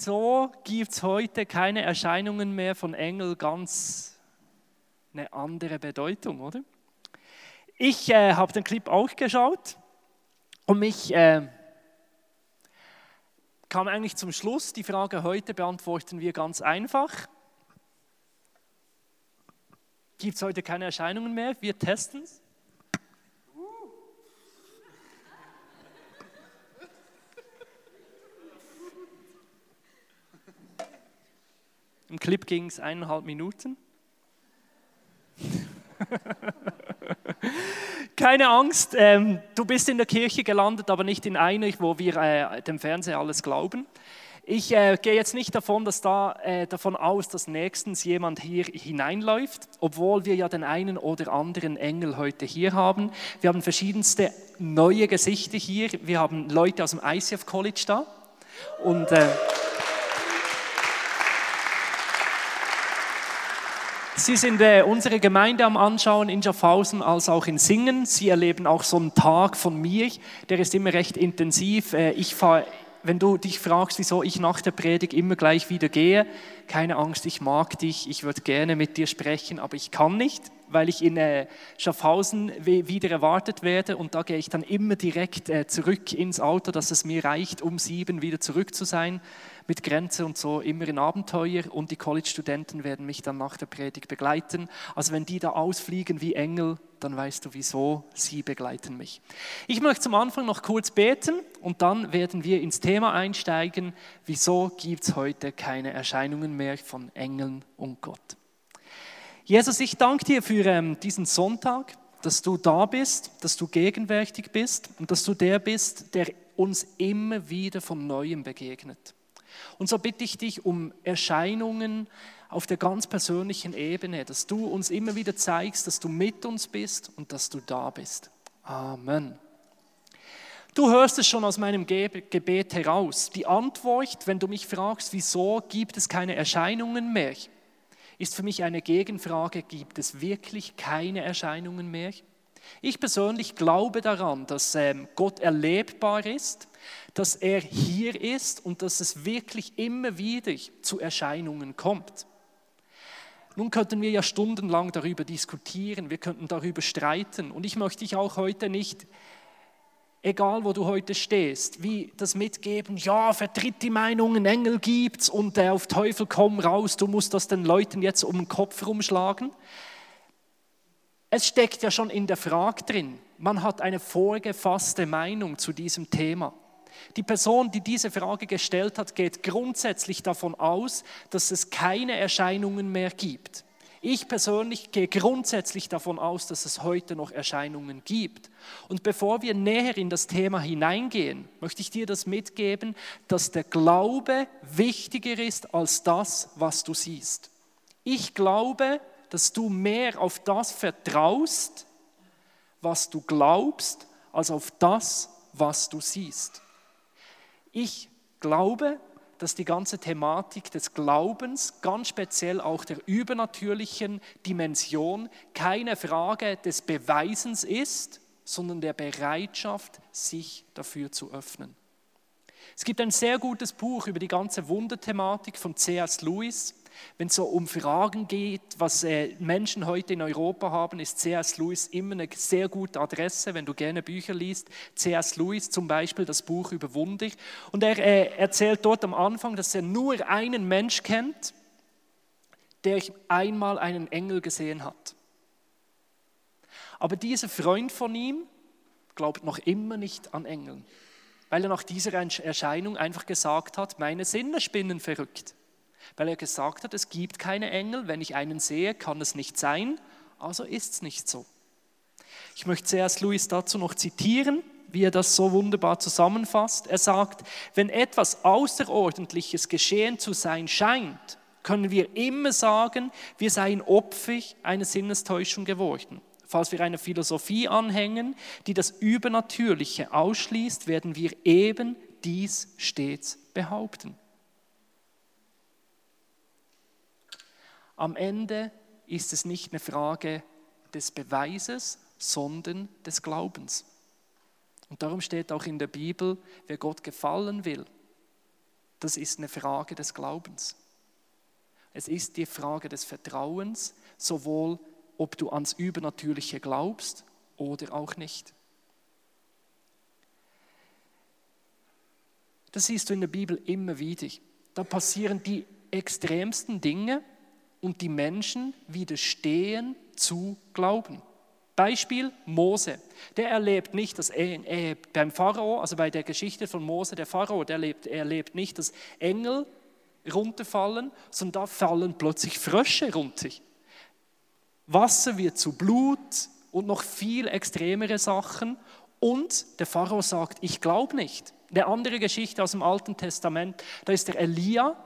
wieso gibt es heute keine Erscheinungen mehr von Engel ganz eine andere Bedeutung, oder? Ich äh, habe den Clip auch geschaut und mich äh, kam eigentlich zum Schluss. Die Frage heute beantworten wir ganz einfach. Gibt es heute keine Erscheinungen mehr? Wir testen es. Im Clip ging es eineinhalb Minuten. Keine Angst, ähm, du bist in der Kirche gelandet, aber nicht in einer, wo wir äh, dem Fernseher alles glauben. Ich äh, gehe jetzt nicht davon, dass da, äh, davon aus, dass nächstens jemand hier hineinläuft, obwohl wir ja den einen oder anderen Engel heute hier haben. Wir haben verschiedenste neue Gesichter hier. Wir haben Leute aus dem ICF College da. Und Sie sind äh, unsere Gemeinde am Anschauen in Schaffhausen als auch in Singen. Sie erleben auch so einen Tag von mir, der ist immer recht intensiv. Äh, ich fahre, wenn du dich fragst, wieso ich nach der Predigt immer gleich wieder gehe, keine Angst, ich mag dich, ich würde gerne mit dir sprechen, aber ich kann nicht, weil ich in äh, Schaffhausen wieder erwartet werde und da gehe ich dann immer direkt äh, zurück ins Auto, dass es mir reicht, um sieben wieder zurück zu sein mit Grenze und so immer in Abenteuer und die College-Studenten werden mich dann nach der Predigt begleiten. Also wenn die da ausfliegen wie Engel, dann weißt du, wieso sie begleiten mich. Ich möchte zum Anfang noch kurz beten und dann werden wir ins Thema einsteigen, wieso gibt es heute keine Erscheinungen mehr von Engeln und Gott. Jesus, ich danke dir für ähm, diesen Sonntag, dass du da bist, dass du gegenwärtig bist und dass du der bist, der uns immer wieder von Neuem begegnet. Und so bitte ich dich um Erscheinungen auf der ganz persönlichen Ebene, dass du uns immer wieder zeigst, dass du mit uns bist und dass du da bist. Amen. Du hörst es schon aus meinem Gebet heraus. Die Antwort, wenn du mich fragst, wieso gibt es keine Erscheinungen mehr, ist für mich eine Gegenfrage, gibt es wirklich keine Erscheinungen mehr? Ich persönlich glaube daran, dass ähm, Gott erlebbar ist, dass er hier ist und dass es wirklich immer wieder zu Erscheinungen kommt. Nun könnten wir ja stundenlang darüber diskutieren, wir könnten darüber streiten und ich möchte dich auch heute nicht, egal wo du heute stehst, wie das mitgeben, ja, vertritt die Meinungen, Engel gibt's und äh, auf Teufel komm raus, du musst das den Leuten jetzt um den Kopf rumschlagen. Es steckt ja schon in der Frage drin. Man hat eine vorgefasste Meinung zu diesem Thema. Die Person, die diese Frage gestellt hat, geht grundsätzlich davon aus, dass es keine Erscheinungen mehr gibt. Ich persönlich gehe grundsätzlich davon aus, dass es heute noch Erscheinungen gibt. Und bevor wir näher in das Thema hineingehen, möchte ich dir das mitgeben, dass der Glaube wichtiger ist als das, was du siehst. Ich glaube, dass du mehr auf das vertraust, was du glaubst, als auf das, was du siehst. Ich glaube, dass die ganze Thematik des Glaubens, ganz speziell auch der übernatürlichen Dimension, keine Frage des Beweisens ist, sondern der Bereitschaft, sich dafür zu öffnen. Es gibt ein sehr gutes Buch über die ganze Wunderthematik von C.S. Lewis. Wenn es so um Fragen geht, was äh, Menschen heute in Europa haben, ist C.S. Lewis immer eine sehr gute Adresse, wenn du gerne Bücher liest. C.S. Lewis zum Beispiel das Buch über Wunder. Und er äh, erzählt dort am Anfang, dass er nur einen Mensch kennt, der einmal einen Engel gesehen hat. Aber dieser Freund von ihm glaubt noch immer nicht an Engeln, weil er nach dieser Erscheinung einfach gesagt hat, meine Sinne spinnen verrückt weil er gesagt hat, es gibt keine Engel, wenn ich einen sehe, kann es nicht sein, also ist es nicht so. Ich möchte zuerst Louis dazu noch zitieren, wie er das so wunderbar zusammenfasst. Er sagt, wenn etwas Außerordentliches geschehen zu sein scheint, können wir immer sagen, wir seien Opfer einer Sinnestäuschung geworden. Falls wir einer Philosophie anhängen, die das Übernatürliche ausschließt, werden wir eben dies stets behaupten. Am Ende ist es nicht eine Frage des Beweises, sondern des Glaubens. Und darum steht auch in der Bibel, wer Gott gefallen will, das ist eine Frage des Glaubens. Es ist die Frage des Vertrauens, sowohl ob du ans Übernatürliche glaubst oder auch nicht. Das siehst du in der Bibel immer wieder. Da passieren die extremsten Dinge und die Menschen widerstehen zu glauben. Beispiel Mose. Der erlebt nicht, dass er, er, beim Pharao, also bei der Geschichte von Mose, der Pharao, der erlebt, er erlebt nicht, dass Engel runterfallen, sondern da fallen plötzlich Frösche runter. Wasser wird zu Blut und noch viel extremere Sachen. Und der Pharao sagt, ich glaube nicht. Eine andere Geschichte aus dem Alten Testament, da ist der Elia,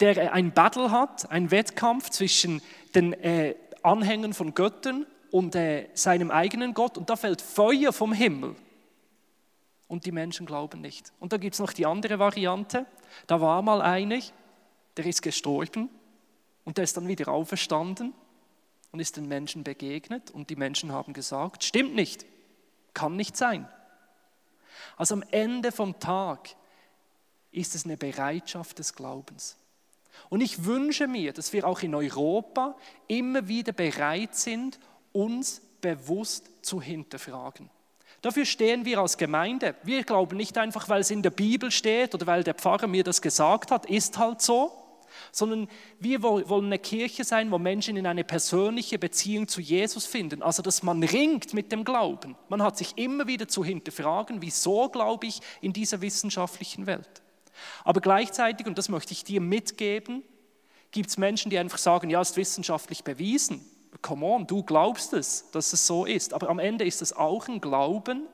der ein Battle hat, ein Wettkampf zwischen den äh, Anhängern von Göttern und äh, seinem eigenen Gott. Und da fällt Feuer vom Himmel. Und die Menschen glauben nicht. Und da gibt es noch die andere Variante. Da war mal einer, der ist gestorben und der ist dann wieder auferstanden und ist den Menschen begegnet. Und die Menschen haben gesagt, stimmt nicht, kann nicht sein. Also am Ende vom Tag ist es eine Bereitschaft des Glaubens. Und ich wünsche mir, dass wir auch in Europa immer wieder bereit sind, uns bewusst zu hinterfragen. Dafür stehen wir als Gemeinde. Wir glauben nicht einfach, weil es in der Bibel steht oder weil der Pfarrer mir das gesagt hat, ist halt so, sondern wir wollen eine Kirche sein, wo Menschen in eine persönliche Beziehung zu Jesus finden. Also, dass man ringt mit dem Glauben. Man hat sich immer wieder zu hinterfragen, wieso glaube ich in dieser wissenschaftlichen Welt. Aber gleichzeitig, und das möchte ich dir mitgeben, gibt es Menschen, die einfach sagen, ja, ist wissenschaftlich bewiesen. Come on, du glaubst es, dass es so ist. Aber am Ende ist es auch ein Glauben,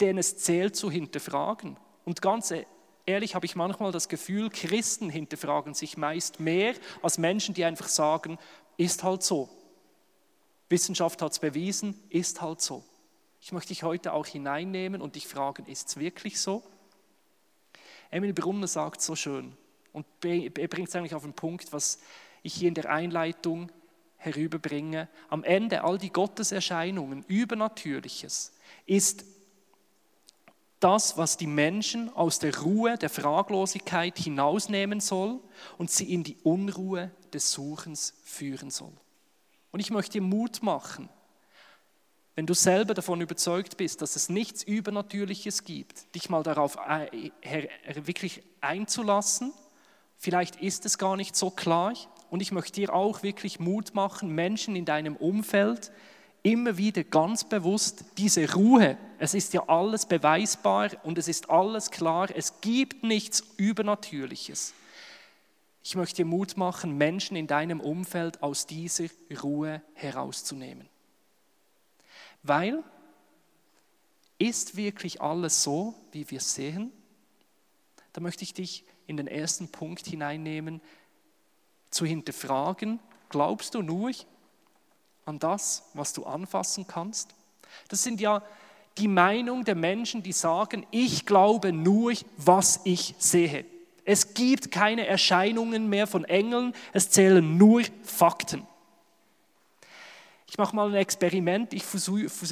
den es zählt zu hinterfragen. Und ganz ehrlich habe ich manchmal das Gefühl, Christen hinterfragen sich meist mehr als Menschen, die einfach sagen, ist halt so. Wissenschaft hat es bewiesen, ist halt so. Ich möchte dich heute auch hineinnehmen und dich fragen, ist es wirklich so? Emil Brunner sagt so schön und er bringt es eigentlich auf den Punkt, was ich hier in der Einleitung herüberbringe. Am Ende all die Gotteserscheinungen, Übernatürliches, ist das, was die Menschen aus der Ruhe der Fraglosigkeit hinausnehmen soll und sie in die Unruhe des Suchens führen soll. Und ich möchte dir Mut machen, wenn du selber davon überzeugt bist, dass es nichts Übernatürliches gibt, dich mal darauf wirklich einzulassen. Vielleicht ist es gar nicht so klar. Und ich möchte dir auch wirklich Mut machen, Menschen in deinem Umfeld, immer wieder ganz bewusst diese Ruhe. Es ist ja alles beweisbar und es ist alles klar. Es gibt nichts Übernatürliches. Ich möchte dir Mut machen, Menschen in deinem Umfeld aus dieser Ruhe herauszunehmen. Weil ist wirklich alles so, wie wir sehen? Da möchte ich dich in den ersten Punkt hineinnehmen, zu hinterfragen, glaubst du nur, an das, was du anfassen kannst? Das sind ja die Meinung der Menschen, die sagen, ich glaube nur, was ich sehe. Es gibt keine Erscheinungen mehr von Engeln, es zählen nur Fakten. Ich mache mal ein Experiment. Ich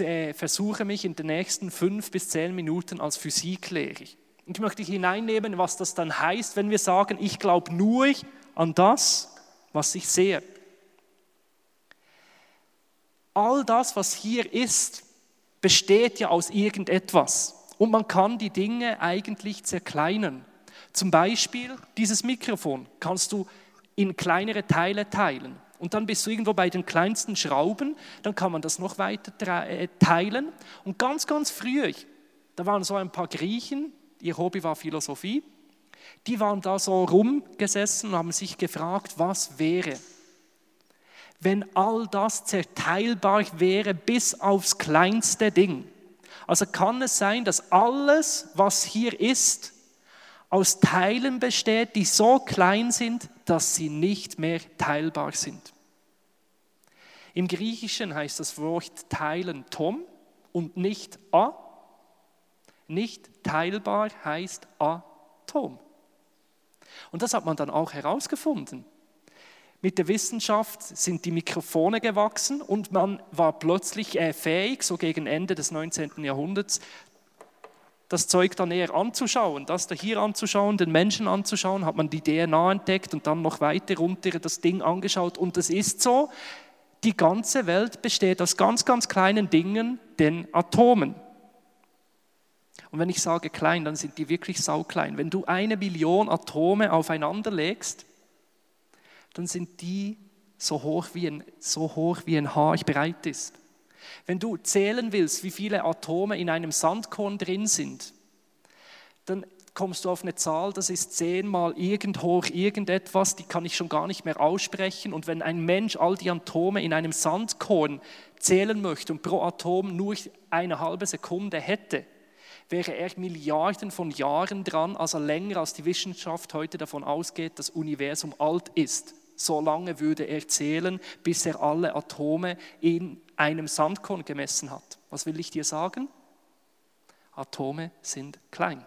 äh, versuche mich in den nächsten fünf bis zehn Minuten als Physiklehrer. Ich möchte hineinnehmen, was das dann heißt, wenn wir sagen, ich glaube nur an das, was ich sehe all das, was hier ist, besteht ja aus irgendetwas. Und man kann die Dinge eigentlich zerkleinern. Zum Beispiel dieses Mikrofon kannst du in kleinere Teile teilen. Und dann bist du irgendwo bei den kleinsten Schrauben, dann kann man das noch weiter äh, teilen. Und ganz, ganz früh, da waren so ein paar Griechen, ihr Hobby war Philosophie, die waren da so rumgesessen und haben sich gefragt, was wäre, wenn all das zerteilbar wäre bis aufs kleinste Ding. Also kann es sein, dass alles, was hier ist, aus Teilen besteht, die so klein sind, dass sie nicht mehr teilbar sind. Im Griechischen heißt das Wort teilen Tom und nicht a. Nicht teilbar heißt Atom. Und das hat man dann auch herausgefunden. Mit der Wissenschaft sind die Mikrofone gewachsen und man war plötzlich äh, fähig, so gegen Ende des 19. Jahrhunderts, das Zeug dann näher anzuschauen, das da hier anzuschauen, den Menschen anzuschauen, hat man die DNA entdeckt und dann noch weiter runter das Ding angeschaut. Und es ist so, die ganze Welt besteht aus ganz, ganz kleinen Dingen, den Atomen. Und wenn ich sage klein, dann sind die wirklich sauklein. Wenn du eine Million Atome aufeinander legst, dann sind die so hoch wie ein, so hoch wie ein Haar bereit ist. Wenn du zählen willst, wie viele Atome in einem Sandkorn drin sind, dann kommst du auf eine Zahl, das ist zehnmal irgend hoch irgendetwas, die kann ich schon gar nicht mehr aussprechen. Und wenn ein Mensch all die Atome in einem Sandkorn zählen möchte und pro Atom nur eine halbe Sekunde hätte, wäre er Milliarden von Jahren dran, also länger als die Wissenschaft heute davon ausgeht, das Universum alt ist. So lange würde er zählen, bis er alle Atome in einem Sandkorn gemessen hat. Was will ich dir sagen? Atome sind klein.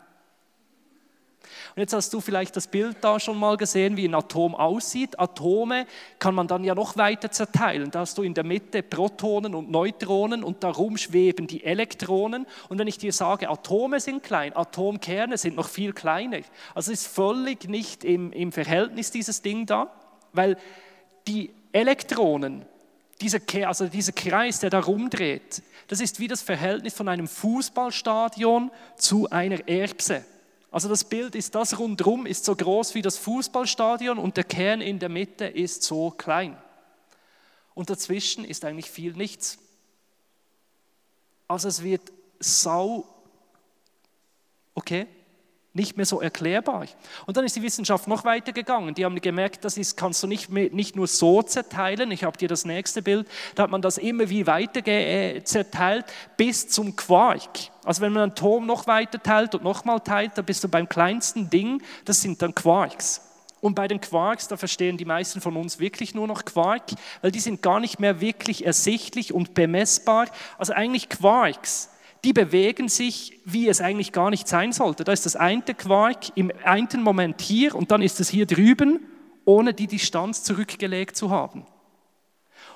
Und jetzt hast du vielleicht das Bild da schon mal gesehen, wie ein Atom aussieht. Atome kann man dann ja noch weiter zerteilen. Da hast du in der Mitte Protonen und Neutronen und darum schweben die Elektronen. Und wenn ich dir sage, Atome sind klein, Atomkerne sind noch viel kleiner. Also ist völlig nicht im, im Verhältnis dieses Ding da, weil die Elektronen dieser, also dieser Kreis, der da rumdreht, das ist wie das Verhältnis von einem Fußballstadion zu einer Erbse. Also das Bild ist, das rundherum ist so groß wie das Fußballstadion und der Kern in der Mitte ist so klein. Und dazwischen ist eigentlich viel nichts. Also es wird sau, okay, nicht mehr so erklärbar. Und dann ist die Wissenschaft noch weiter gegangen. Die haben gemerkt, das ist, kannst du nicht, mehr, nicht nur so zerteilen. Ich habe dir das nächste Bild. Da hat man das immer wie weiter äh, zerteilt bis zum Quark. Also wenn man einen Atom noch weiter teilt und nochmal teilt, dann bist du beim kleinsten Ding. Das sind dann Quarks. Und bei den Quarks, da verstehen die meisten von uns wirklich nur noch Quark, weil die sind gar nicht mehr wirklich ersichtlich und bemessbar. Also eigentlich Quarks die bewegen sich, wie es eigentlich gar nicht sein sollte. Da ist das eine Quark im einen Moment hier und dann ist es hier drüben, ohne die Distanz zurückgelegt zu haben.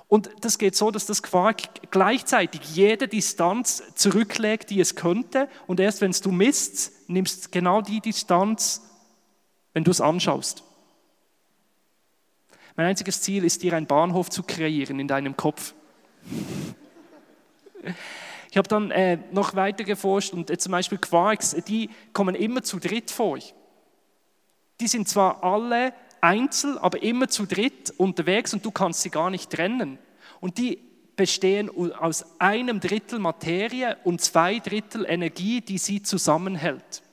Und das geht so, dass das Quark gleichzeitig jede Distanz zurücklegt, die es könnte. Und erst wenn du misst, nimmst genau die Distanz, wenn du es anschaust. Mein einziges Ziel ist, dir einen Bahnhof zu kreieren in deinem Kopf. Ich habe dann äh, noch weiter geforscht und äh, zum Beispiel Quarks, die kommen immer zu dritt vor. Die sind zwar alle einzeln, aber immer zu dritt unterwegs und du kannst sie gar nicht trennen. Und die bestehen aus einem Drittel Materie und zwei Drittel Energie, die sie zusammenhält.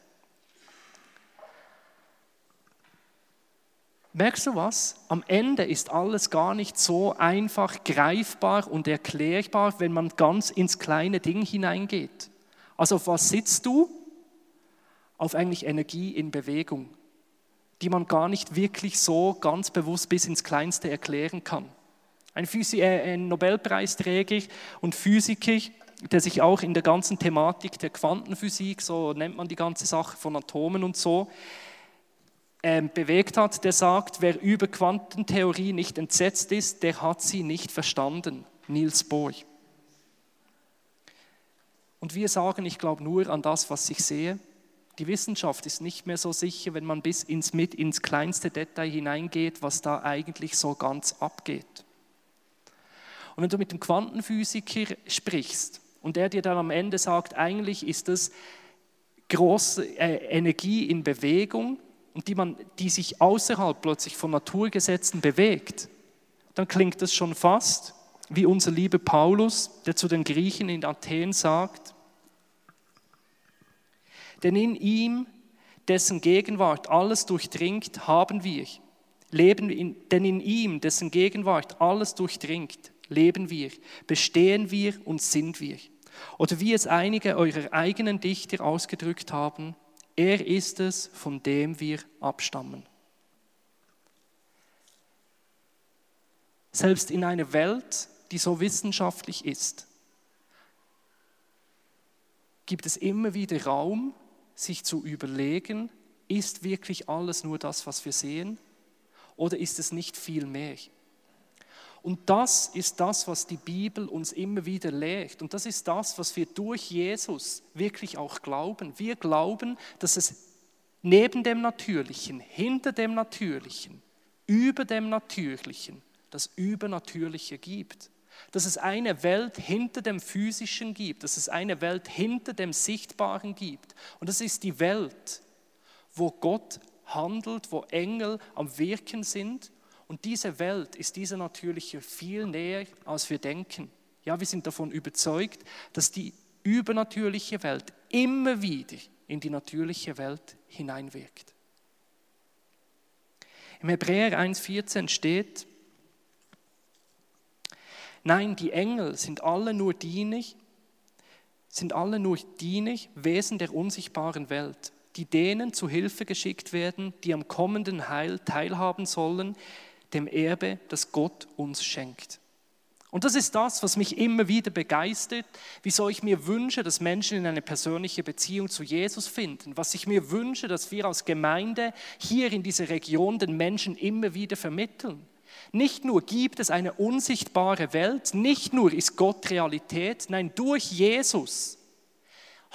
Merkst du was? Am Ende ist alles gar nicht so einfach greifbar und erklärbar, wenn man ganz ins kleine Ding hineingeht. Also auf was sitzt du? Auf eigentlich Energie in Bewegung, die man gar nicht wirklich so ganz bewusst bis ins Kleinste erklären kann. Ein, Physi äh, ein Nobelpreisträger und Physiker, der sich auch in der ganzen Thematik der Quantenphysik, so nennt man die ganze Sache von Atomen und so, bewegt hat, der sagt, wer über Quantentheorie nicht entsetzt ist, der hat sie nicht verstanden. Niels Bohr. Und wir sagen, ich glaube nur an das, was ich sehe. Die Wissenschaft ist nicht mehr so sicher, wenn man bis ins, mit ins kleinste Detail hineingeht, was da eigentlich so ganz abgeht. Und wenn du mit dem Quantenphysiker sprichst und er dir dann am Ende sagt, eigentlich ist das große äh, Energie in Bewegung, und die, man, die sich außerhalb plötzlich von Naturgesetzen bewegt, dann klingt das schon fast wie unser lieber Paulus, der zu den Griechen in Athen sagt, denn in ihm, dessen Gegenwart alles durchdringt, haben wir, leben in, denn in ihm, dessen Gegenwart alles durchdringt, leben wir, bestehen wir und sind wir. Oder wie es einige eurer eigenen Dichter ausgedrückt haben, er ist es, von dem wir abstammen. Selbst in einer Welt, die so wissenschaftlich ist, gibt es immer wieder Raum, sich zu überlegen, ist wirklich alles nur das, was wir sehen? Oder ist es nicht viel mehr? Und das ist das, was die Bibel uns immer wieder lehrt. Und das ist das, was wir durch Jesus wirklich auch glauben. Wir glauben, dass es neben dem Natürlichen, hinter dem Natürlichen, über dem Natürlichen das Übernatürliche gibt. Dass es eine Welt hinter dem Physischen gibt, dass es eine Welt hinter dem Sichtbaren gibt. Und das ist die Welt, wo Gott handelt, wo Engel am Wirken sind. Und diese Welt ist dieser Natürliche viel näher, als wir denken. Ja, wir sind davon überzeugt, dass die übernatürliche Welt immer wieder in die natürliche Welt hineinwirkt. Im Hebräer 1.14 steht, nein, die Engel sind alle nur dienig, sind alle nur dienig Wesen der unsichtbaren Welt, die denen zu Hilfe geschickt werden, die am kommenden Heil teilhaben sollen, dem Erbe, das Gott uns schenkt. Und das ist das, was mich immer wieder begeistert, wieso ich mir wünsche, dass Menschen in eine persönliche Beziehung zu Jesus finden, was ich mir wünsche, dass wir als Gemeinde hier in dieser Region den Menschen immer wieder vermitteln. Nicht nur gibt es eine unsichtbare Welt, nicht nur ist Gott Realität, nein, durch Jesus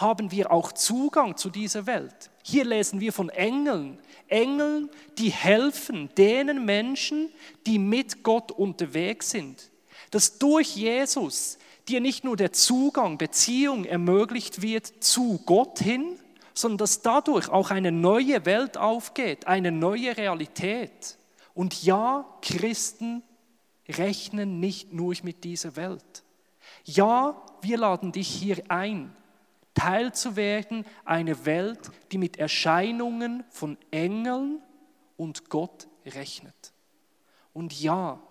haben wir auch Zugang zu dieser Welt. Hier lesen wir von Engeln, Engeln, die helfen denen Menschen, die mit Gott unterwegs sind. Dass durch Jesus dir nicht nur der Zugang, Beziehung ermöglicht wird zu Gott hin, sondern dass dadurch auch eine neue Welt aufgeht, eine neue Realität. Und ja, Christen rechnen nicht nur mit dieser Welt. Ja, wir laden dich hier ein, Teil zu werden einer Welt, die mit Erscheinungen von Engeln und Gott rechnet. Und ja,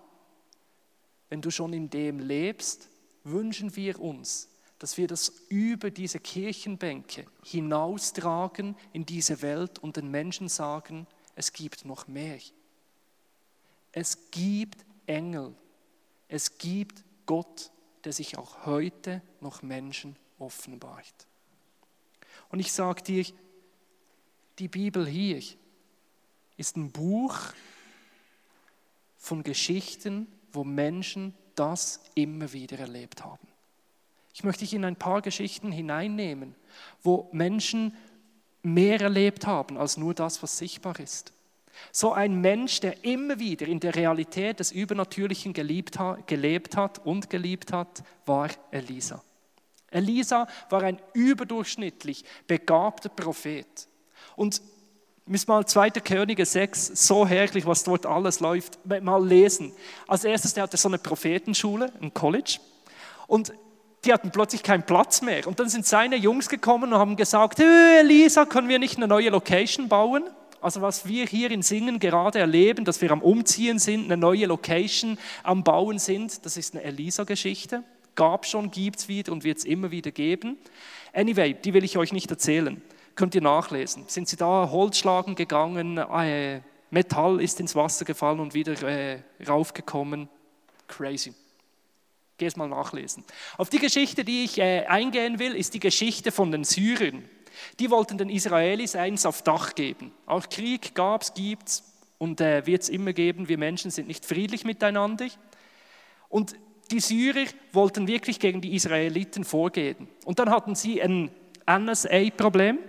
wenn du schon in dem lebst, wünschen wir uns, dass wir das über diese Kirchenbänke hinaustragen in diese Welt und den Menschen sagen, es gibt noch mehr. Es gibt Engel. Es gibt Gott, der sich auch heute noch Menschen offenbart. Und ich sage dir, die Bibel hier ist ein Buch von Geschichten, wo Menschen das immer wieder erlebt haben. Ich möchte dich in ein paar Geschichten hineinnehmen, wo Menschen mehr erlebt haben als nur das, was sichtbar ist. So ein Mensch, der immer wieder in der Realität des Übernatürlichen gelebt hat und geliebt hat, war Elisa. Elisa war ein überdurchschnittlich begabter Prophet. Und müssen mal 2. Könige 6, so herrlich, was dort alles läuft, mal lesen. Als erstes, der hatte so eine Prophetenschule, ein College. Und die hatten plötzlich keinen Platz mehr. Und dann sind seine Jungs gekommen und haben gesagt, Elisa, können wir nicht eine neue Location bauen? Also was wir hier in Singen gerade erleben, dass wir am Umziehen sind, eine neue Location am Bauen sind, das ist eine Elisa-Geschichte gab schon, gibt es wieder und wird es immer wieder geben. Anyway, die will ich euch nicht erzählen. Könnt ihr nachlesen. Sind sie da Holz schlagen gegangen, äh, Metall ist ins Wasser gefallen und wieder äh, raufgekommen. Crazy. Geh es mal nachlesen. Auf die Geschichte, die ich äh, eingehen will, ist die Geschichte von den Syrern. Die wollten den Israelis eins auf Dach geben. Auch Krieg gab es, gibt es und äh, wird es immer geben. Wir Menschen sind nicht friedlich miteinander. Und die Syrer wollten wirklich gegen die Israeliten vorgehen. Und dann hatten sie ein NSA-Problem.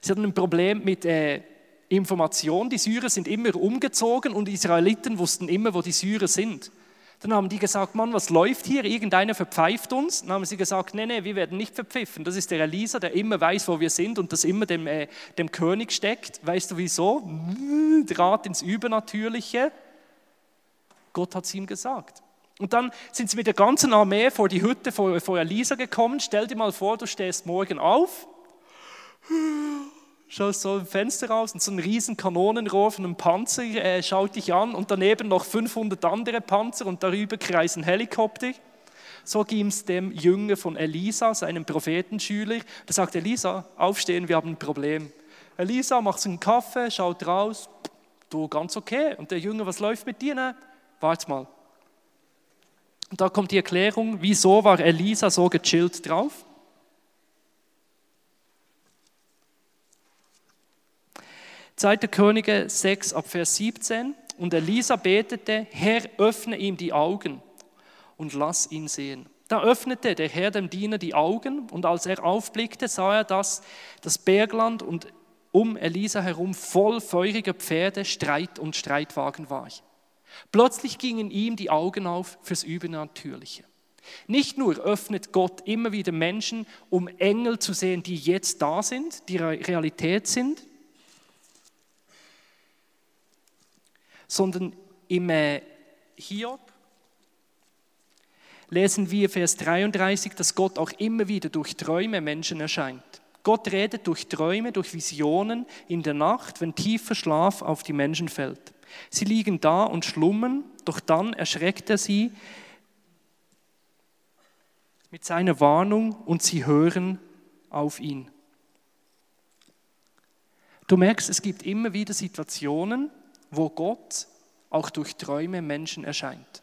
Sie hatten ein Problem mit äh, Information. Die Syrer sind immer umgezogen und die Israeliten wussten immer, wo die Syrer sind. Dann haben die gesagt, Mann, was läuft hier? Irgendeiner verpfeift uns. Dann haben sie gesagt, nee, nee, wir werden nicht verpfiffen. Das ist der Elisa, der immer weiß, wo wir sind und das immer dem, äh, dem König steckt. Weißt du wieso? Draht ins Übernatürliche. Gott hat es ihm gesagt. Und dann sind sie mit der ganzen Armee vor die Hütte vor, vor Elisa gekommen. Stell dir mal vor, du stehst morgen auf, schaust so im Fenster raus und so ein riesen Kanonenrohr von einem Panzer äh, schaut dich an und daneben noch 500 andere Panzer und darüber kreisen Helikopter. So ging es dem Jünger von Elisa, seinem Prophetenschüler. Da sagt Elisa, aufstehen, wir haben ein Problem. Elisa macht einen Kaffee, schaut raus, du ganz okay. Und der Jünger, was läuft mit dir? Ne? Warte mal, und da kommt die Erklärung, wieso war Elisa so gechillt drauf? Zweite Könige 6 ab Vers 17. und Elisa betete, Herr, öffne ihm die Augen und lass ihn sehen. Da öffnete der Herr dem Diener die Augen und als er aufblickte, sah er, dass das Bergland und um Elisa herum voll feuriger Pferde, Streit und Streitwagen war. Plötzlich gingen ihm die Augen auf fürs Übernatürliche. Nicht nur öffnet Gott immer wieder Menschen, um Engel zu sehen, die jetzt da sind, die Realität sind, sondern im äh, Hiob lesen wir Vers 33, dass Gott auch immer wieder durch Träume Menschen erscheint. Gott redet durch Träume, durch Visionen in der Nacht, wenn tiefer Schlaf auf die Menschen fällt. Sie liegen da und schlummern, doch dann erschreckt er sie mit seiner Warnung und sie hören auf ihn. Du merkst, es gibt immer wieder Situationen, wo Gott auch durch Träume Menschen erscheint.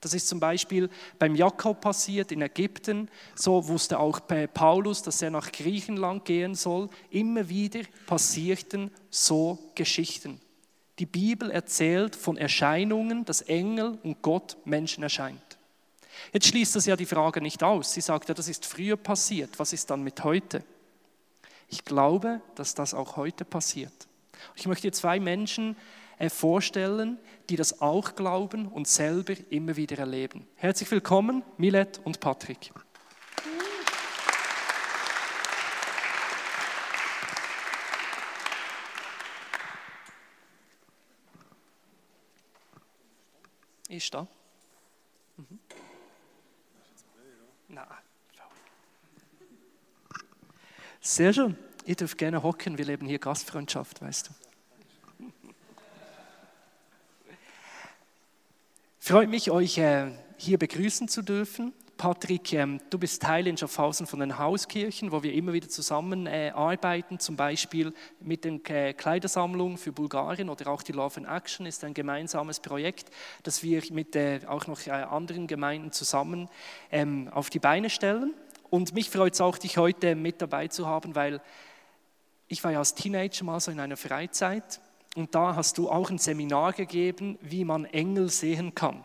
Das ist zum Beispiel beim Jakob passiert in Ägypten. So wusste auch Paulus, dass er nach Griechenland gehen soll. Immer wieder passierten so Geschichten. Die Bibel erzählt von Erscheinungen, dass Engel und Gott Menschen erscheint. Jetzt schließt das ja die Frage nicht aus. Sie sagt ja, das ist früher passiert. Was ist dann mit heute? Ich glaube, dass das auch heute passiert. Ich möchte zwei Menschen äh, vorstellen, die das auch glauben und selber immer wieder erleben. Herzlich willkommen, Milet und Patrick. Ist da? Mhm. Nein. Sehr schön. Ihr dürft gerne hocken, wir leben hier Gastfreundschaft, weißt du. Freut mich, euch äh, hier begrüßen zu dürfen. Patrick, ähm, du bist Teil in Schaffhausen von den Hauskirchen, wo wir immer wieder zusammen äh, zum Beispiel mit der äh, Kleidersammlung für Bulgarien oder auch die Love in Action ist ein gemeinsames Projekt, das wir mit auch noch anderen Gemeinden zusammen ähm, auf die Beine stellen. Und mich freut es auch, dich heute mit dabei zu haben, weil ich war ja als Teenager mal so in einer Freizeit und da hast du auch ein Seminar gegeben, wie man Engel sehen kann.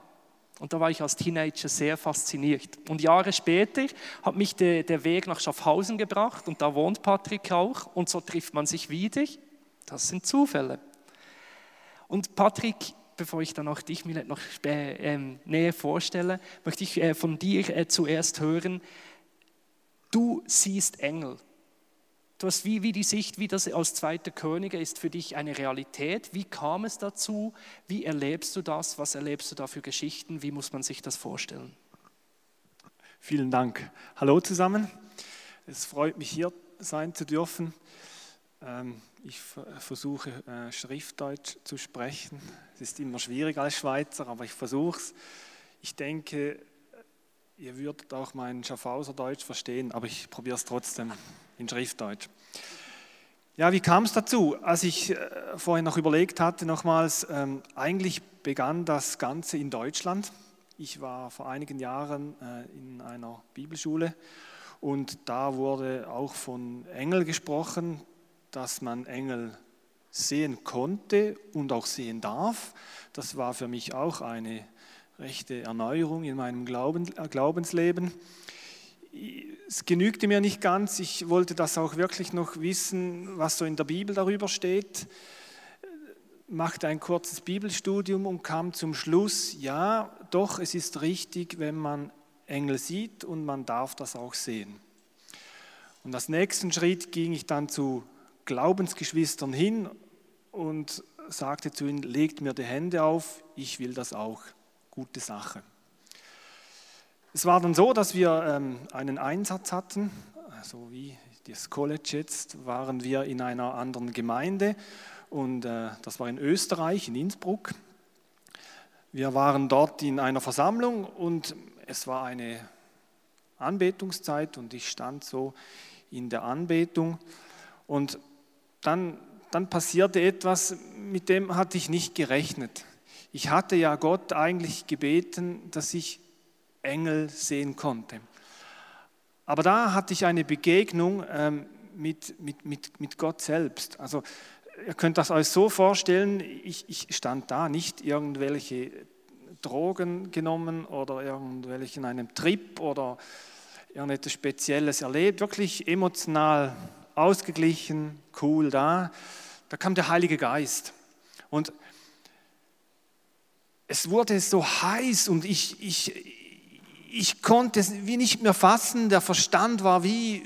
Und da war ich als Teenager sehr fasziniert. Und Jahre später hat mich de, der Weg nach Schaffhausen gebracht und da wohnt Patrick auch und so trifft man sich wieder. Das sind Zufälle. Und Patrick, bevor ich dann auch dich Millet, noch äh, näher vorstelle, möchte ich äh, von dir äh, zuerst hören, du siehst Engel. Hast wie, wie die Sicht, wie das als zweiter Könige ist für dich eine Realität. Wie kam es dazu? Wie erlebst du das? Was erlebst du da für Geschichten? Wie muss man sich das vorstellen? Vielen Dank. Hallo zusammen. Es freut mich, hier sein zu dürfen. Ähm, ich versuche äh, Schriftdeutsch zu sprechen. Es ist immer schwierig als Schweizer, aber ich versuche es. Ich denke, ihr würdet auch mein Schaffhauser Deutsch verstehen, aber ich probiere es trotzdem in Schriftdeutsch. Ja, wie kam es dazu? Als ich äh, vorhin noch überlegt hatte, nochmals, ähm, eigentlich begann das Ganze in Deutschland. Ich war vor einigen Jahren äh, in einer Bibelschule und da wurde auch von Engel gesprochen, dass man Engel sehen konnte und auch sehen darf. Das war für mich auch eine rechte Erneuerung in meinem Glauben, äh, Glaubensleben es genügte mir nicht ganz. Ich wollte das auch wirklich noch wissen, was so in der Bibel darüber steht. Machte ein kurzes Bibelstudium und kam zum Schluss, ja, doch, es ist richtig, wenn man Engel sieht und man darf das auch sehen. Und als nächsten Schritt ging ich dann zu Glaubensgeschwistern hin und sagte zu ihnen, legt mir die Hände auf, ich will das auch. Gute Sache. Es war dann so, dass wir ähm, einen Einsatz hatten, so wie das College jetzt, waren wir in einer anderen Gemeinde und äh, das war in Österreich, in Innsbruck. Wir waren dort in einer Versammlung und es war eine Anbetungszeit und ich stand so in der Anbetung und dann, dann passierte etwas, mit dem hatte ich nicht gerechnet. Ich hatte ja Gott eigentlich gebeten, dass ich Engel sehen konnte. Aber da hatte ich eine Begegnung ähm, mit, mit, mit, mit Gott selbst. Also ihr könnt das euch so vorstellen, ich, ich stand da, nicht irgendwelche Drogen genommen oder irgendwelche in einem Trip oder irgendetwas Spezielles erlebt, wirklich emotional ausgeglichen, cool da. Da kam der Heilige Geist. Und es wurde so heiß und ich, ich, ich konnte es wie nicht mehr fassen. Der Verstand war wie,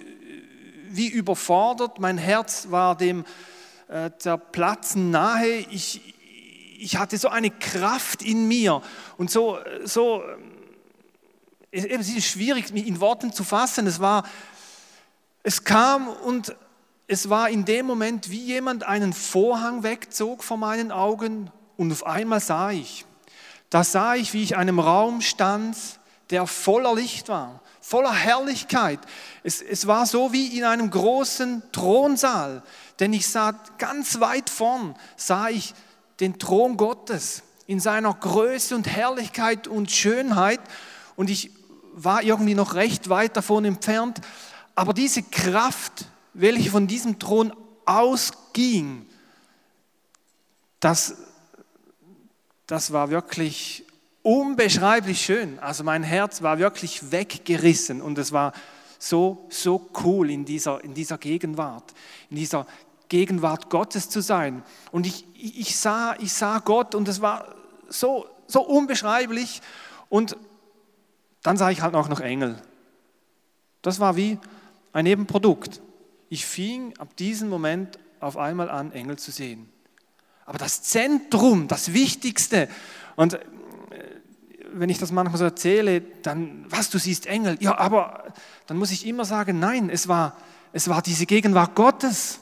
wie überfordert. Mein Herz war dem äh, Zerplatzen nahe. Ich, ich hatte so eine Kraft in mir und so, so es ist schwierig, mich in Worten zu fassen. Es war, es kam und es war in dem Moment, wie jemand einen Vorhang wegzog vor meinen Augen und auf einmal sah ich. Da sah ich, wie ich in einem Raum stand, der voller Licht war, voller Herrlichkeit. Es, es war so wie in einem großen Thronsaal, denn ich sah ganz weit vorn, sah ich den Thron Gottes in seiner Größe und Herrlichkeit und Schönheit und ich war irgendwie noch recht weit davon entfernt, aber diese Kraft, welche von diesem Thron ausging, das, das war wirklich unbeschreiblich schön. Also mein Herz war wirklich weggerissen und es war so, so cool in dieser, in dieser Gegenwart, in dieser Gegenwart Gottes zu sein. Und ich, ich, sah, ich sah Gott und es war so, so unbeschreiblich. Und dann sah ich halt auch noch Engel. Das war wie ein Nebenprodukt. Ich fing ab diesem Moment auf einmal an, Engel zu sehen. Aber das Zentrum, das Wichtigste, und wenn ich das manchmal so erzähle, dann, was, du siehst Engel, ja, aber dann muss ich immer sagen, nein, es war, es war diese Gegenwart Gottes.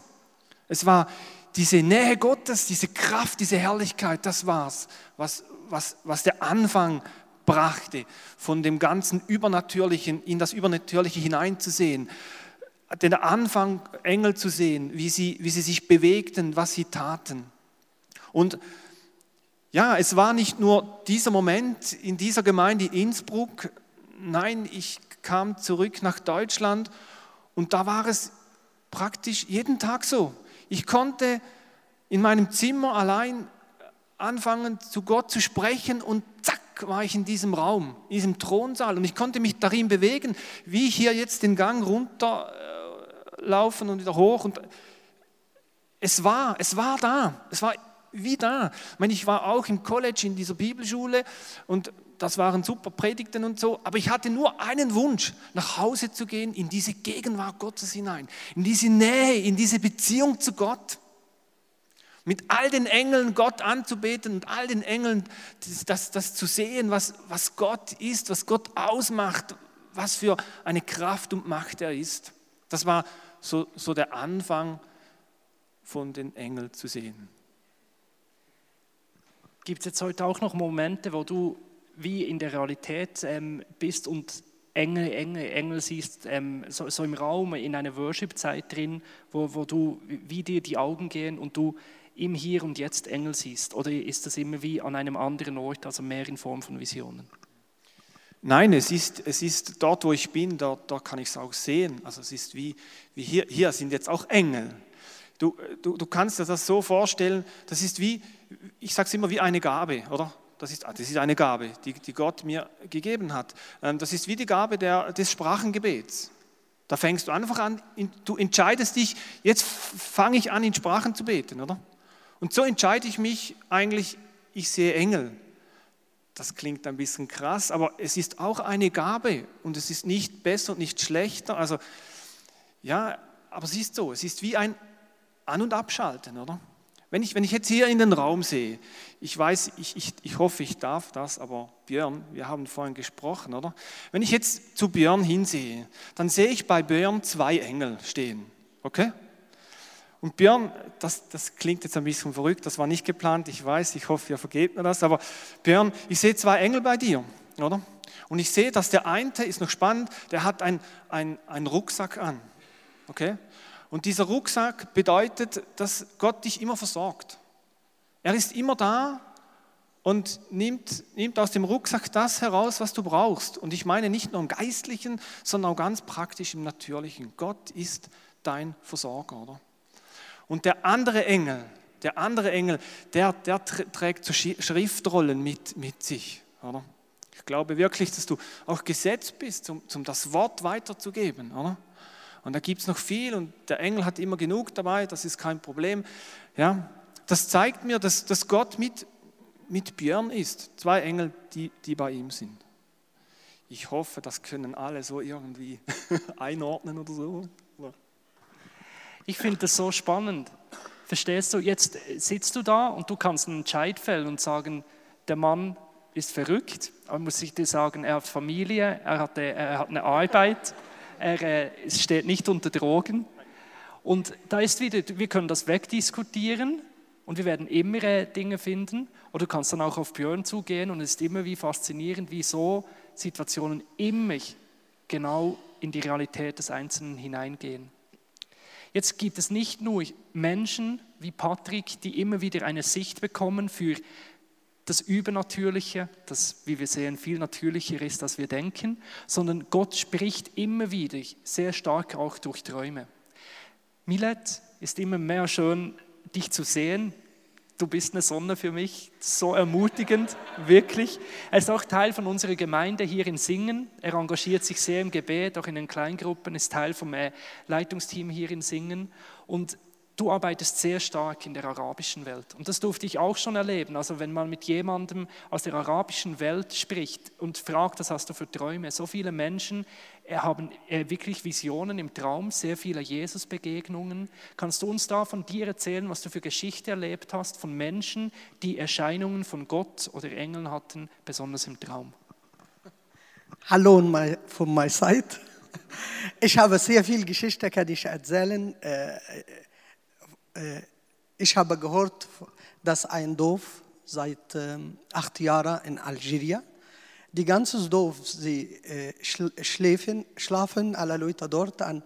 Es war diese Nähe Gottes, diese Kraft, diese Herrlichkeit, das war's, was, was, was der Anfang brachte, von dem ganzen Übernatürlichen in das Übernatürliche hineinzusehen, den Anfang Engel zu sehen, wie sie, wie sie sich bewegten, was sie taten. Und ja, es war nicht nur dieser Moment in dieser Gemeinde Innsbruck, nein, ich kam zurück nach Deutschland und da war es praktisch jeden Tag so. Ich konnte in meinem Zimmer allein anfangen, zu Gott zu sprechen und zack, war ich in diesem Raum, in diesem Thronsaal. Und ich konnte mich darin bewegen, wie ich hier jetzt den Gang runterlaufen und wieder hoch. Und es war, es war da, es war wie da. Ich, meine, ich war auch im College in dieser Bibelschule und das waren super Predigten und so, aber ich hatte nur einen Wunsch, nach Hause zu gehen, in diese Gegenwart Gottes hinein, in diese Nähe, in diese Beziehung zu Gott. Mit all den Engeln Gott anzubeten und all den Engeln das, das, das zu sehen, was, was Gott ist, was Gott ausmacht, was für eine Kraft und Macht er ist. Das war so, so der Anfang von den Engeln zu sehen. Gibt es jetzt heute auch noch Momente, wo du wie in der Realität ähm, bist und Engel, Engel, Engel siehst, ähm, so, so, im Raum, in einer Worship-Zeit drin, wo, wo du, wie dir die Augen gehen und du im Hier und Jetzt Engel siehst? Oder ist das immer wie an einem anderen Ort, also mehr in Form von Visionen? Nein, es ist, es ist dort, wo ich bin, dort, dort kann ich es auch sehen. Also es ist wie, wie hier, hier sind jetzt auch Engel. Du, du, du kannst dir das so vorstellen, das ist wie, ich sage es immer, wie eine Gabe, oder? Das ist, das ist eine Gabe, die, die Gott mir gegeben hat. Ähm, das ist wie die Gabe der, des Sprachengebets. Da fängst du einfach an, du entscheidest dich, jetzt fange ich an, in Sprachen zu beten, oder? Und so entscheide ich mich eigentlich, ich sehe Engel. Das klingt ein bisschen krass, aber es ist auch eine Gabe und es ist nicht besser und nicht schlechter. Also, ja, aber es ist so, es ist wie ein An- und Abschalten, oder? Wenn ich, wenn ich jetzt hier in den Raum sehe, ich weiß, ich, ich, ich hoffe, ich darf das, aber Björn, wir haben vorhin gesprochen, oder? Wenn ich jetzt zu Björn hinsehe, dann sehe ich bei Björn zwei Engel stehen, okay? Und Björn, das, das klingt jetzt ein bisschen verrückt, das war nicht geplant, ich weiß, ich hoffe, ihr vergebt mir das, aber Björn, ich sehe zwei Engel bei dir, oder? Und ich sehe, dass der eine, ist noch spannend, der hat einen ein Rucksack an, okay? Und dieser Rucksack bedeutet, dass Gott dich immer versorgt. Er ist immer da und nimmt, nimmt aus dem Rucksack das heraus, was du brauchst. Und ich meine nicht nur im Geistlichen, sondern auch ganz praktisch im Natürlichen. Gott ist dein Versorger, oder? Und der andere Engel, der andere Engel, der, der trägt so Schriftrollen mit, mit sich. Oder? Ich glaube wirklich, dass du auch gesetzt bist, um, um das Wort weiterzugeben. Oder? Und da gibt es noch viel und der Engel hat immer genug dabei, das ist kein Problem. Ja, das zeigt mir, dass, dass Gott mit, mit Björn ist. Zwei Engel, die, die bei ihm sind. Ich hoffe, das können alle so irgendwie einordnen oder so. Ich finde das so spannend. Verstehst du, jetzt sitzt du da und du kannst einen Entscheid fällen und sagen, der Mann ist verrückt, aber muss ich dir sagen, er hat Familie, er hat, er hat eine Arbeit, er äh, steht nicht unter Drogen. Und da ist wieder, wir können das wegdiskutieren und wir werden immer äh, Dinge finden. Oder du kannst dann auch auf Björn zugehen und es ist immer wie faszinierend, wie so Situationen immer genau in die Realität des Einzelnen hineingehen. Jetzt gibt es nicht nur Menschen wie Patrick, die immer wieder eine Sicht bekommen für das Übernatürliche, das, wie wir sehen, viel natürlicher ist, als wir denken, sondern Gott spricht immer wieder sehr stark auch durch Träume. Milet ist immer mehr schön, dich zu sehen. Du bist eine Sonne für mich, so ermutigend, wirklich. Er ist auch Teil von unserer Gemeinde hier in Singen. Er engagiert sich sehr im Gebet, auch in den Kleingruppen, ist Teil vom äh, Leitungsteam hier in Singen. Und du arbeitest sehr stark in der arabischen Welt. Und das durfte ich auch schon erleben. Also wenn man mit jemandem aus der arabischen Welt spricht und fragt, was hast du für Träume? So viele Menschen haben äh, wirklich Visionen im Traum, sehr viele Jesus-Begegnungen. Kannst du uns da von dir erzählen, was du für Geschichte erlebt hast von Menschen, die Erscheinungen von Gott oder Engeln hatten, besonders im Traum? Hallo von meiner Seite. Ich habe sehr viel Geschichte, kann ich erzählen. Äh, ich habe gehört, dass ein Dorf seit ähm, acht Jahren in Algerien, die ganze Dorf, sie äh, schläfen, schlafen alle Leute dort an,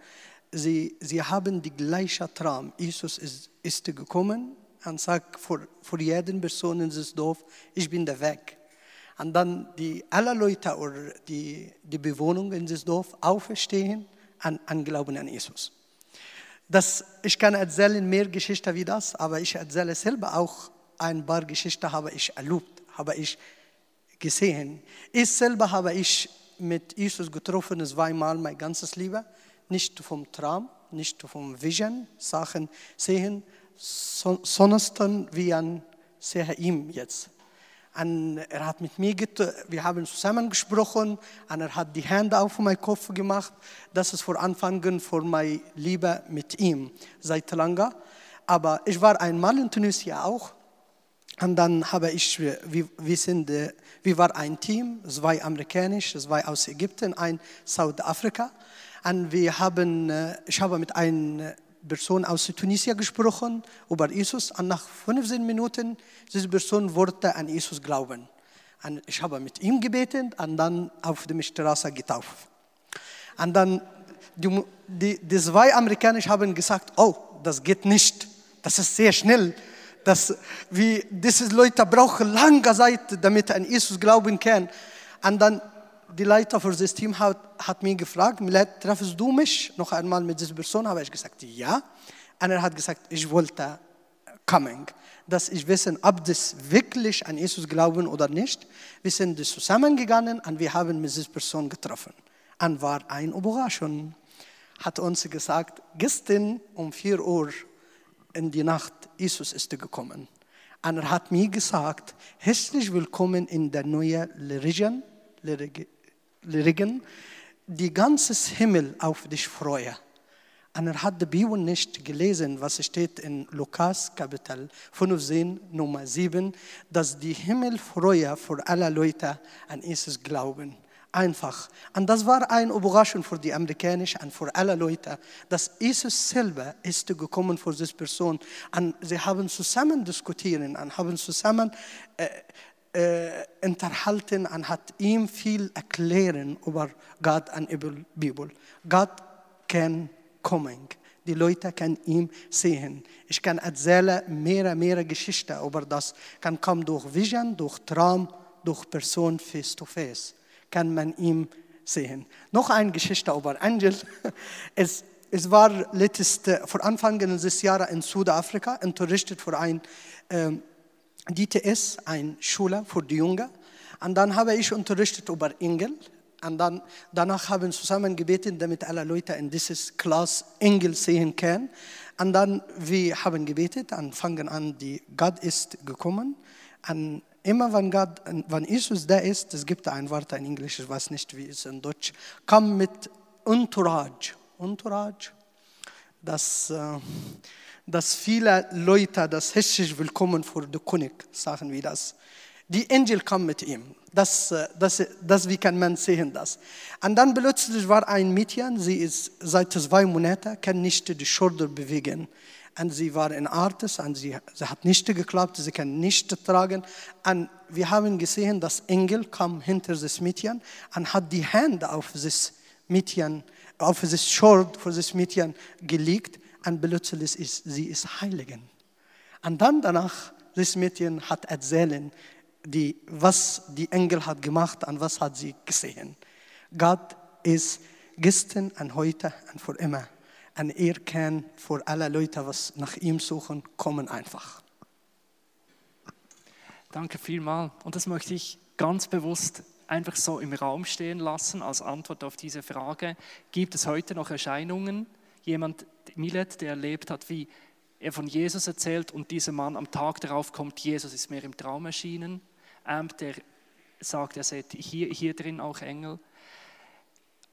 sie, sie haben die gleiche Traum. Jesus ist, ist gekommen und sagt vor, vor jeden Person in diesem Dorf, ich bin der Weg. Und dann die alle Leute oder die, die Bewohner in diesem Dorf aufstehen und, und glauben an Jesus. Das, ich kann erzählen mehr Geschichten wie das, aber ich erzähle selber auch ein paar Geschichten, habe ich erlebt, habe ich gesehen. Ich selber habe ich mit Jesus getroffen, zweimal mein ganzes Leben. Nicht vom Traum, nicht vom Vision, Sachen sehen, sondern wie ein sehe ihm jetzt. Und er hat mit mir, wir haben zusammen gesprochen und er hat die Hände auf meinen Kopf gemacht. Das ist vor Anfang von meiner Liebe mit ihm seit langer. Aber ich war einmal in Tunesien auch. Und dann habe ich, wir, wir, sind, wir waren ein Team, zwei amerikanisch, zwei aus Ägypten, ein Südafrika. Und wir haben, ich habe mit einem Person aus Tunesien gesprochen über Jesus und nach 15 Minuten diese Person wollte an Jesus glauben. Und ich habe mit ihm gebetet und dann auf der Straße getauft. Und dann die, die, die zwei Amerikaner haben gesagt, oh, das geht nicht, das ist sehr schnell. Das, wie, diese Leute brauchen lange Zeit, damit an Jesus glauben können. Und dann die Leiter für das Team hat, hat mich gefragt, Milad, treffst du mich noch einmal mit dieser Person? Habe ich gesagt, ja. Und er hat gesagt, ich wollte coming, dass ich wissen, ob das wirklich an Jesus glauben oder nicht. Wir sind zusammengegangen und wir haben mit dieser Person getroffen. Und war ein Überraschung. Hat uns gesagt, gestern um 4 Uhr in die Nacht, Jesus ist gekommen. Und er hat mir gesagt, herzlich willkommen in der neuen Religion, Regen, die ganze Himmel auf dich freue. Und er hat die Bibel nicht gelesen, was steht in Lukas Kapitel 15, Nummer 7, dass die Himmel freue für alle Leute an Jesus glauben. Einfach. Und das war eine Überraschung für die Amerikaner und für alle Leute, dass Jesus selber ist gekommen für diese Person. Und sie haben zusammen diskutiert und haben zusammen äh, äh, unterhalten und hat ihm viel erklären über Gott und die Bibel. Gott kann kommen. Die Leute können ihn sehen. Ich kann erzählen mehr, mehr Geschichten über das. Kann kommen durch Vision, durch Traum, durch Person face to face. Kann man ihn sehen. Noch eine Geschichte über Angel. Es, es war letztes, vor Anfang dieses Jahres in Südafrika unterrichtet für ein ähm, DTS, eine Schule für die Jungen. Und dann habe ich unterrichtet über Engel. Und dann, danach haben wir zusammen gebeten, damit alle Leute in dieses Klasse Engel sehen können. Und dann wir haben gebetet und fangen an, die Gott ist gekommen. Und immer wenn Gott, wenn Jesus da ist, es gibt ein Wort in Englisch, ich weiß nicht, wie es in Deutsch, kam mit Entourage. Entourage, dass, äh, dass viele Leute das herzlich willkommen für den König, sagen wir das. Die Engel kam mit ihm. Das, äh, das, das, wie kann man sehen das? Und dann plötzlich war ein Mädchen, sie ist seit zwei Monaten, kann nicht die Schulter bewegen. Und sie war in Artes und sie, sie hat nicht geklappt, sie kann nicht tragen. Und wir haben gesehen, dass Engel kam hinter das Mädchen und hat die Hände auf das Mädchen, auf das Schuld für das Mädchen gelegt und plötzlich ist sie ist Heiligen. Und dann danach, das Mädchen hat erzählt, die, was die Engel hat gemacht und was hat sie gesehen. Gott ist gestern und heute und für immer. Und er kann für alle Leute, was nach ihm suchen, kommen einfach. Danke vielmals. Und das möchte ich ganz bewusst einfach so im Raum stehen lassen als Antwort auf diese Frage. Gibt es heute noch Erscheinungen? Jemand, Milet, der erlebt hat, wie er von Jesus erzählt und dieser Mann am Tag darauf kommt, Jesus ist mir im Traum erschienen. Ähm, der sagt, er sieht hier, hier drin auch Engel.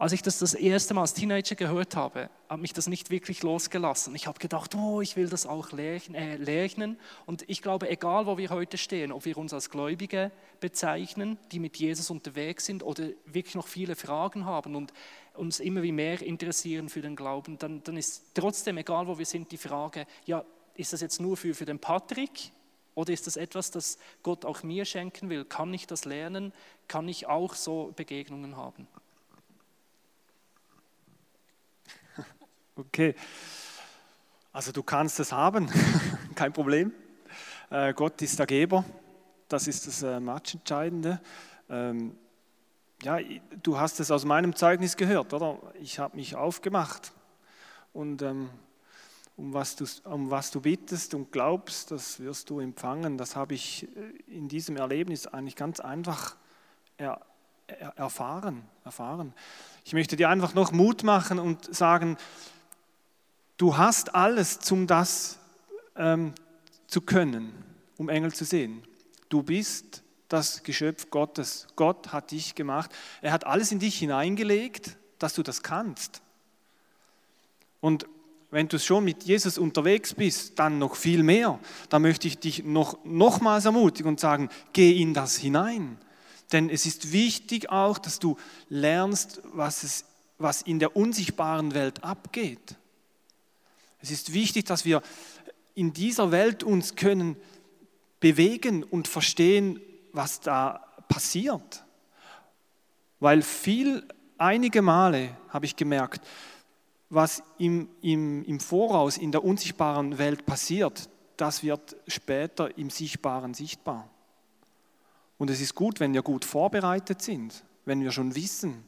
Als ich das das erste Mal als Teenager gehört habe, hat mich das nicht wirklich losgelassen. Ich habe gedacht, oh, ich will das auch äh, lernen. Und ich glaube, egal wo wir heute stehen, ob wir uns als Gläubige bezeichnen, die mit Jesus unterwegs sind oder wirklich noch viele Fragen haben und uns immer wie mehr interessieren für den Glauben, dann, dann ist trotzdem, egal wo wir sind, die Frage, ja, ist das jetzt nur für, für den Patrick oder ist das etwas, das Gott auch mir schenken will? Kann ich das lernen? Kann ich auch so Begegnungen haben? Okay, also du kannst es haben, kein Problem. Äh, Gott ist der Geber, das ist das äh, Matchentscheidende. Ähm, ja, du hast es aus meinem Zeugnis gehört, oder? Ich habe mich aufgemacht und ähm, um, was du, um was du bittest und glaubst, das wirst du empfangen. Das habe ich äh, in diesem Erlebnis eigentlich ganz einfach er, er, erfahren, erfahren. Ich möchte dir einfach noch Mut machen und sagen, Du hast alles, um das ähm, zu können, um Engel zu sehen. Du bist das Geschöpf Gottes. Gott hat dich gemacht. Er hat alles in dich hineingelegt, dass du das kannst. Und wenn du schon mit Jesus unterwegs bist, dann noch viel mehr. Da möchte ich dich noch, nochmals ermutigen und sagen, geh in das hinein. Denn es ist wichtig auch, dass du lernst, was, es, was in der unsichtbaren Welt abgeht. Es ist wichtig, dass wir in dieser Welt uns können bewegen und verstehen, was da passiert. Weil viel, einige Male habe ich gemerkt, was im, im, im Voraus in der unsichtbaren Welt passiert, das wird später im Sichtbaren sichtbar. Und es ist gut, wenn wir gut vorbereitet sind, wenn wir schon wissen.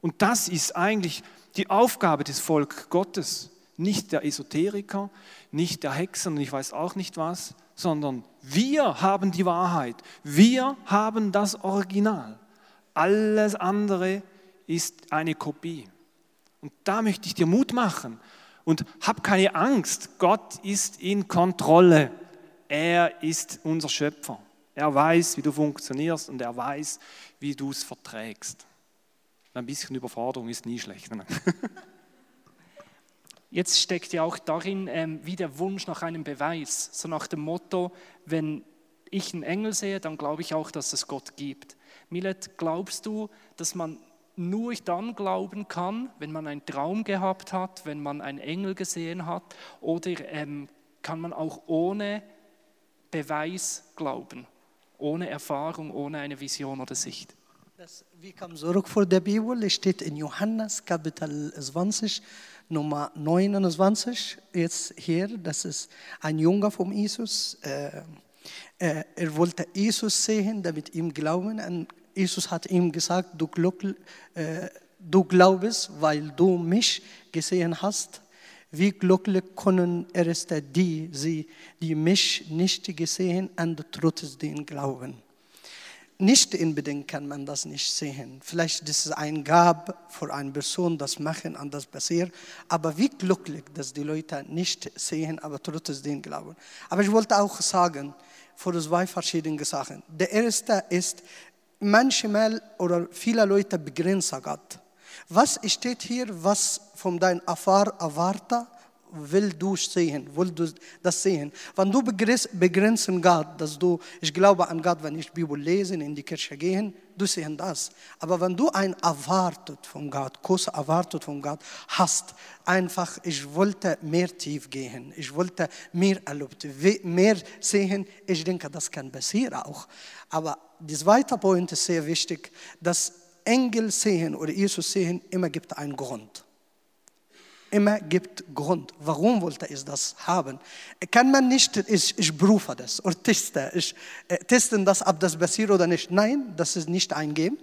Und das ist eigentlich die Aufgabe des Volk Gottes nicht der Esoteriker, nicht der Hexer und ich weiß auch nicht was, sondern wir haben die Wahrheit. Wir haben das Original. Alles andere ist eine Kopie. Und da möchte ich dir Mut machen. Und hab keine Angst. Gott ist in Kontrolle. Er ist unser Schöpfer. Er weiß, wie du funktionierst und er weiß, wie du es verträgst. Ein bisschen Überforderung ist nie schlecht. Ne? Jetzt steckt ja auch darin ähm, wie der Wunsch nach einem Beweis, so nach dem Motto, wenn ich einen Engel sehe, dann glaube ich auch, dass es Gott gibt. Milet, glaubst du, dass man nur dann glauben kann, wenn man einen Traum gehabt hat, wenn man einen Engel gesehen hat, oder ähm, kann man auch ohne Beweis glauben, ohne Erfahrung, ohne eine Vision oder Sicht? Das, wir kommen zurück vor der Bibel, steht in Johannes Kapitel 20, Nummer 29, jetzt hier, das ist ein Junge von Jesus. Äh, äh, er wollte Jesus sehen, damit ihm glauben. Und Jesus hat ihm gesagt, du, äh, du glaubst, weil du mich gesehen hast. Wie glücklich können erst die, die mich nicht gesehen und trotzdem glauben. Nicht unbedingt kann man das nicht sehen. Vielleicht ist es ein Gab für eine Person, das machen und das passiert. Aber wie glücklich, dass die Leute nicht sehen, aber trotzdem glauben. Aber ich wollte auch sagen, für zwei verschiedene Sachen. Der erste ist, manchmal oder viele Leute begrenzen Gott. Was steht hier, was von deinem Erfahr erwartet? Will du sehen, will du das sehen. Wenn du begrenzen Gott, dass du, ich glaube an Gott, wenn ich Bibel lese, in die Kirche gehen, du sehen das. Aber wenn du ein erwartet von Gott, Kurs erwartet von Gott hast, einfach, ich wollte mehr tief gehen, ich wollte mehr erlebt, mehr sehen, ich denke, das kann passieren auch. Aber der zweite Punkt ist sehr wichtig, dass Engel sehen oder Jesus sehen, immer gibt einen Grund immer gibt Grund. Warum wollte ich das haben? Kann man nicht, ich, ich prüfe das oder teste, ich äh, testen das, ob das passiert oder nicht. Nein, das ist nicht ein Game,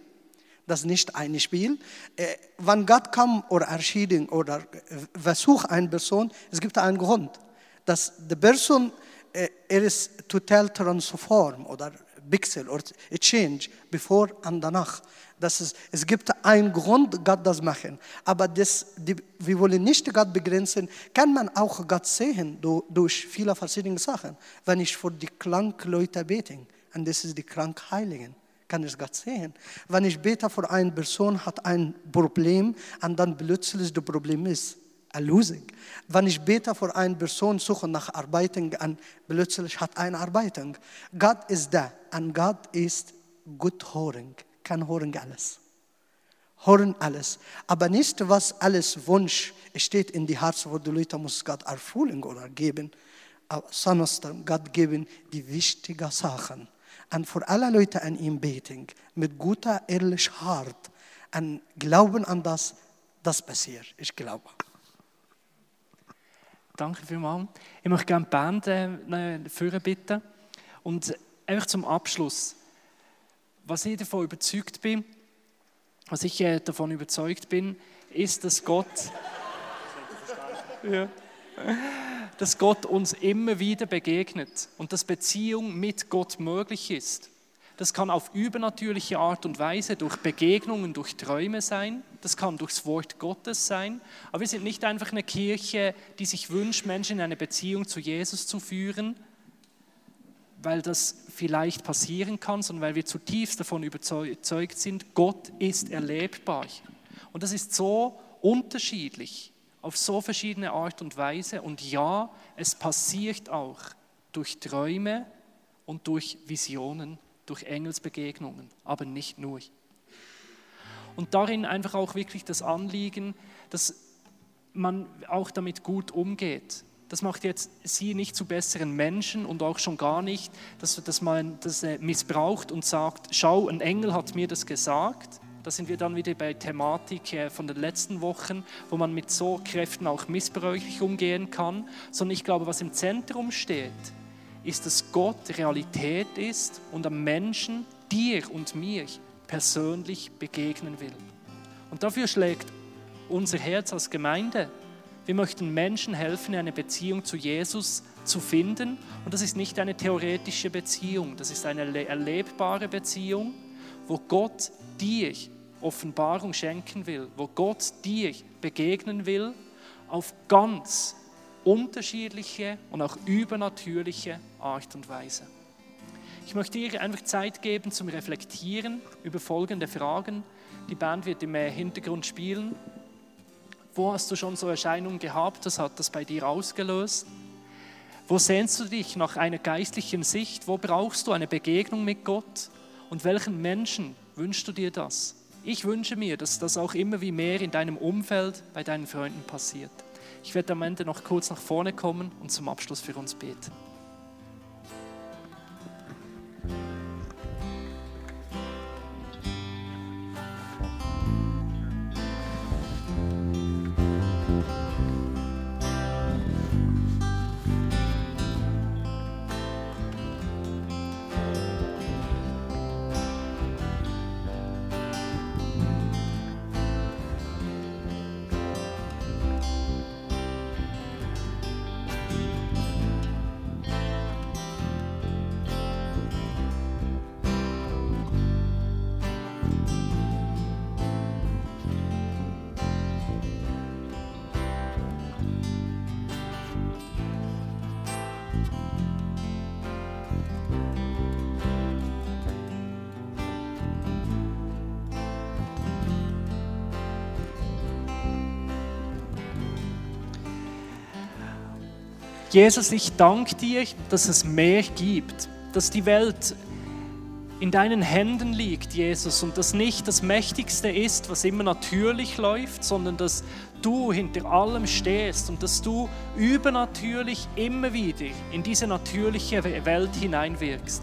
das ist nicht ein Spiel. Äh, wenn Gott kam oder erschienen oder äh, versucht eine Person, es gibt einen Grund, dass die Person äh, er ist total transform oder Pixel oder Change, bevor und danach. Das ist, es gibt einen Grund, Gott das machen. Aber das, die, wir wollen nicht Gott begrenzen. Kann man auch Gott sehen durch viele verschiedene Sachen. Wenn ich für die kranken Leute bete, und das ist die Krankheiligen, kann ich Gott sehen. Wenn ich bete für eine Person, hat ein Problem und dann plötzlich das Problem ist eine Lösung. Wenn ich bete für eine Person, suche nach Arbeitung und plötzlich hat eine Arbeitung. Gott ist da und Gott ist gut hören kann hören alles. Hören alles. Aber nicht, was alles Wunsch steht in die Herzen, wo die Leute muss Gott erfüllen oder geben, sondern Gott geben die wichtigen Sachen. Und für alle Leute an ihm beten, mit guter, ehrlicher Hart, und glauben an das, das passiert. Ich glaube. Danke vielmals. Ich möchte gerne die Band äh, führen bitten. Und einfach zum Abschluss was ich davon überzeugt bin, was ich äh, davon überzeugt bin, ist, dass Gott, ja, dass Gott uns immer wieder begegnet und dass Beziehung mit Gott möglich ist. Das kann auf übernatürliche Art und Weise durch Begegnungen, durch Träume sein. Das kann durchs Wort Gottes sein. Aber wir sind nicht einfach eine Kirche, die sich wünscht, Menschen in eine Beziehung zu Jesus zu führen, weil das vielleicht passieren kann, sondern weil wir zutiefst davon überzeugt sind, Gott ist erlebbar. Und das ist so unterschiedlich, auf so verschiedene Art und Weise. Und ja, es passiert auch durch Träume und durch Visionen, durch Engelsbegegnungen, aber nicht nur. Und darin einfach auch wirklich das Anliegen, dass man auch damit gut umgeht. Das macht jetzt sie nicht zu besseren Menschen und auch schon gar nicht, dass, dass man das äh, missbraucht und sagt, schau, ein Engel hat mir das gesagt. Da sind wir dann wieder bei Thematik äh, von den letzten Wochen, wo man mit so Kräften auch missbräuchlich umgehen kann. Sondern ich glaube, was im Zentrum steht, ist, dass Gott Realität ist und am Menschen, dir und mir, persönlich begegnen will. Und dafür schlägt unser Herz als Gemeinde wir möchten Menschen helfen, eine Beziehung zu Jesus zu finden. Und das ist nicht eine theoretische Beziehung, das ist eine erlebbare Beziehung, wo Gott dir Offenbarung schenken will, wo Gott dir begegnen will auf ganz unterschiedliche und auch übernatürliche Art und Weise. Ich möchte dir einfach Zeit geben zum Reflektieren über folgende Fragen. Die Band wird im Hintergrund spielen. Wo hast du schon so Erscheinungen gehabt? Was hat das bei dir ausgelöst? Wo sehnst du dich nach einer geistlichen Sicht? Wo brauchst du eine Begegnung mit Gott? Und welchen Menschen wünschst du dir das? Ich wünsche mir, dass das auch immer wie mehr in deinem Umfeld, bei deinen Freunden passiert. Ich werde am Ende noch kurz nach vorne kommen und zum Abschluss für uns beten. Jesus, ich danke dir, dass es mehr gibt, dass die Welt in deinen Händen liegt, Jesus, und dass nicht das Mächtigste ist, was immer natürlich läuft, sondern dass du hinter allem stehst und dass du übernatürlich immer wieder in diese natürliche Welt hineinwirkst.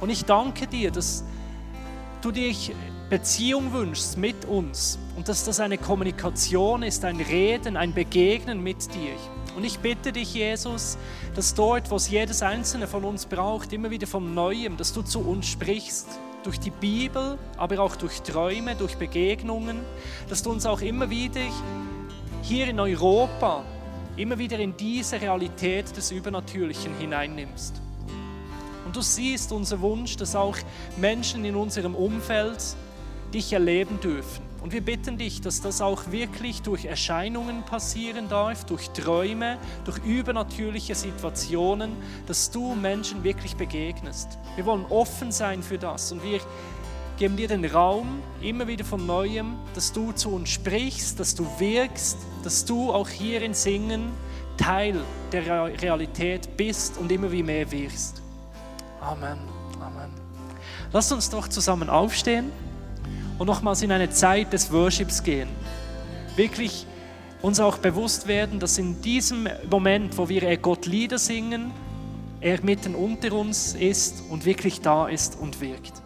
Und ich danke dir, dass du dich Beziehung wünschst mit uns und dass das eine Kommunikation ist, ein Reden, ein Begegnen mit dir. Und ich bitte dich, Jesus, dass dort, wo es jedes einzelne von uns braucht, immer wieder von Neuem, dass du zu uns sprichst, durch die Bibel, aber auch durch Träume, durch Begegnungen, dass du uns auch immer wieder hier in Europa, immer wieder in diese Realität des Übernatürlichen hineinnimmst. Und du siehst unser Wunsch, dass auch Menschen in unserem Umfeld dich erleben dürfen. Und wir bitten dich, dass das auch wirklich durch Erscheinungen passieren darf, durch Träume, durch übernatürliche Situationen, dass du Menschen wirklich begegnest. Wir wollen offen sein für das und wir geben dir den Raum immer wieder von neuem, dass du zu uns sprichst, dass du wirkst, dass du auch hier in Singen Teil der Realität bist und immer wie mehr wirst. Amen. Amen. Lasst uns doch zusammen aufstehen und nochmals in eine Zeit des Worships gehen. Wirklich uns auch bewusst werden, dass in diesem Moment, wo wir Gott Lieder singen, er mitten unter uns ist und wirklich da ist und wirkt.